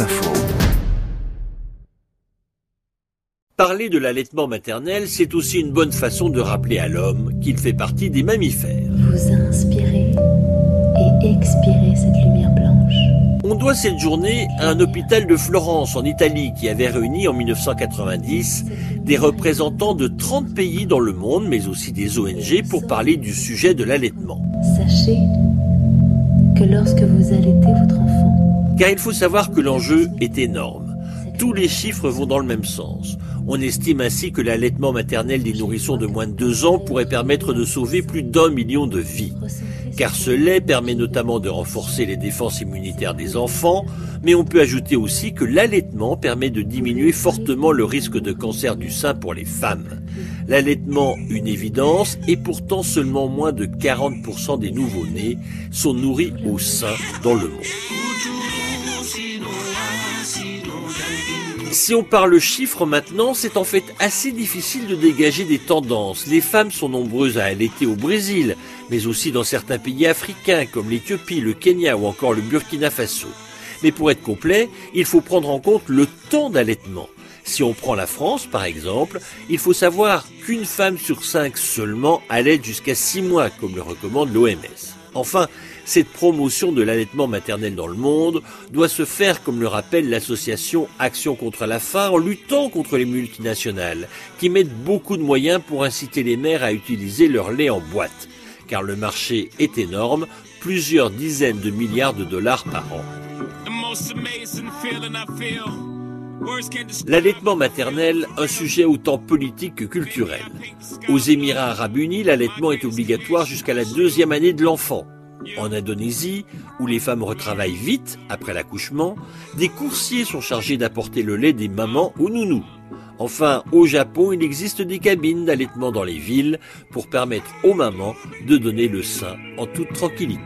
Info. Parler de l'allaitement maternel, c'est aussi une bonne façon de rappeler à l'homme qu'il fait partie des mammifères. Vous inspirez et expirez cette lumière blanche. On doit cette journée à un hôpital de Florence en Italie qui avait réuni en 1990 des représentants de 30 pays dans le monde, mais aussi des ONG pour parler du sujet de l'allaitement. Sachez que lorsque vous allaitez enfant, Car il faut savoir que l'enjeu est énorme. Tous les chiffres vont dans le même sens. On estime ainsi que l'allaitement maternel des nourrissons de moins de 2 ans pourrait permettre de sauver plus d'un million de vies. Car ce lait permet notamment de renforcer les défenses immunitaires des enfants, mais on peut ajouter aussi que l'allaitement permet de diminuer fortement le risque de cancer du sein pour les femmes. L'allaitement, une évidence, et pourtant seulement moins de 40% des nouveau-nés sont nourris au sein dans le monde. Si on parle chiffres maintenant, c'est en fait assez difficile de dégager des tendances. Les femmes sont nombreuses à allaiter au Brésil, mais aussi dans certains pays africains comme l'Éthiopie, le Kenya ou encore le Burkina Faso. Mais pour être complet, il faut prendre en compte le temps d'allaitement. Si on prend la France, par exemple, il faut savoir qu'une femme sur cinq seulement allaite jusqu'à six mois, comme le recommande l'OMS. Enfin, cette promotion de l'allaitement maternel dans le monde doit se faire, comme le rappelle l'association Action contre la faim, en luttant contre les multinationales, qui mettent beaucoup de moyens pour inciter les mères à utiliser leur lait en boîte. Car le marché est énorme, plusieurs dizaines de milliards de dollars par an. L'allaitement maternel, un sujet autant politique que culturel. Aux Émirats arabes unis, l'allaitement est obligatoire jusqu'à la deuxième année de l'enfant. En Indonésie, où les femmes retravaillent vite après l'accouchement, des coursiers sont chargés d'apporter le lait des mamans aux nounous. Enfin, au Japon, il existe des cabines d'allaitement dans les villes pour permettre aux mamans de donner le sein en toute tranquillité.